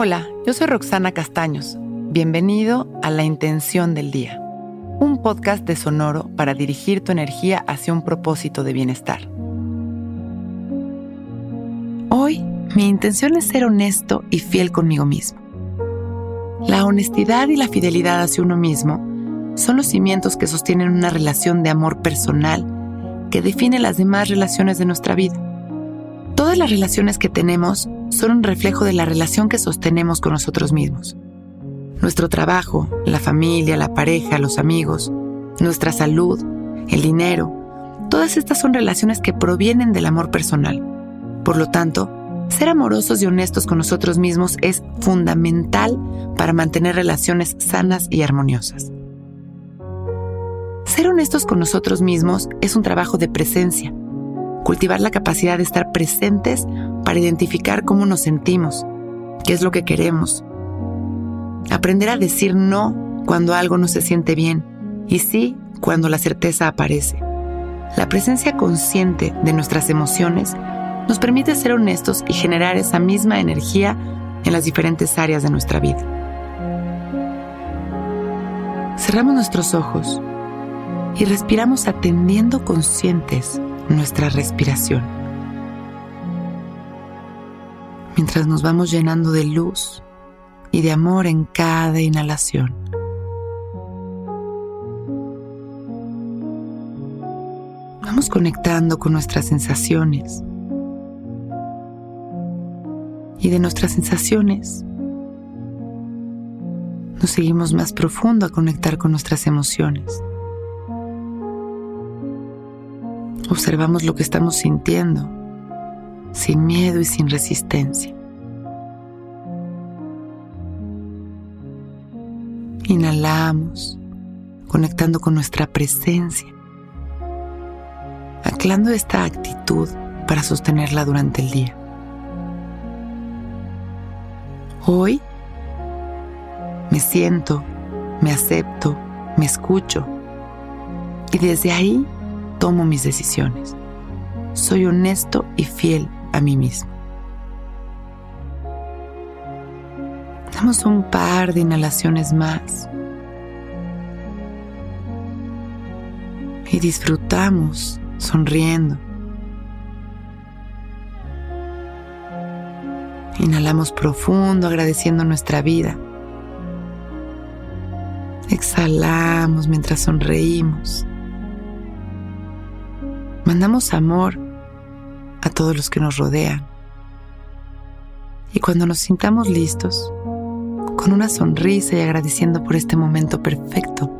Hola, yo soy Roxana Castaños. Bienvenido a La Intención del Día, un podcast de Sonoro para dirigir tu energía hacia un propósito de bienestar. Hoy, mi intención es ser honesto y fiel conmigo mismo. La honestidad y la fidelidad hacia uno mismo son los cimientos que sostienen una relación de amor personal que define las demás relaciones de nuestra vida. Todas las relaciones que tenemos son un reflejo de la relación que sostenemos con nosotros mismos. Nuestro trabajo, la familia, la pareja, los amigos, nuestra salud, el dinero, todas estas son relaciones que provienen del amor personal. Por lo tanto, ser amorosos y honestos con nosotros mismos es fundamental para mantener relaciones sanas y armoniosas. Ser honestos con nosotros mismos es un trabajo de presencia. Cultivar la capacidad de estar presentes para identificar cómo nos sentimos, qué es lo que queremos. Aprender a decir no cuando algo no se siente bien y sí cuando la certeza aparece. La presencia consciente de nuestras emociones nos permite ser honestos y generar esa misma energía en las diferentes áreas de nuestra vida. Cerramos nuestros ojos y respiramos atendiendo conscientes nuestra respiración. Mientras nos vamos llenando de luz y de amor en cada inhalación. Vamos conectando con nuestras sensaciones. Y de nuestras sensaciones nos seguimos más profundo a conectar con nuestras emociones. Observamos lo que estamos sintiendo, sin miedo y sin resistencia. Inhalamos, conectando con nuestra presencia, anclando esta actitud para sostenerla durante el día. Hoy me siento, me acepto, me escucho y desde ahí tomo mis decisiones. Soy honesto y fiel a mí mismo. Damos un par de inhalaciones más. Y disfrutamos sonriendo. Inhalamos profundo agradeciendo nuestra vida. Exhalamos mientras sonreímos. Mandamos amor a todos los que nos rodean. Y cuando nos sintamos listos, con una sonrisa y agradeciendo por este momento perfecto,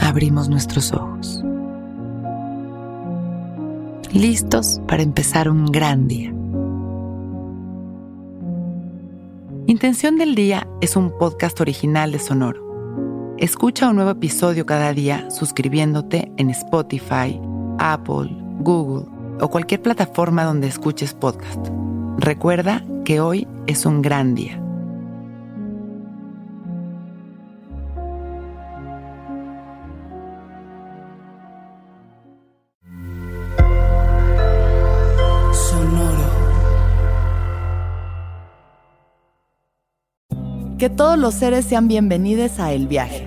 abrimos nuestros ojos. Listos para empezar un gran día. Intención del Día es un podcast original de Sonoro. Escucha un nuevo episodio cada día suscribiéndote en Spotify, Apple, Google o cualquier plataforma donde escuches podcast. Recuerda que hoy es un gran día. Sonoro. Que todos los seres sean bienvenidos a El Viaje.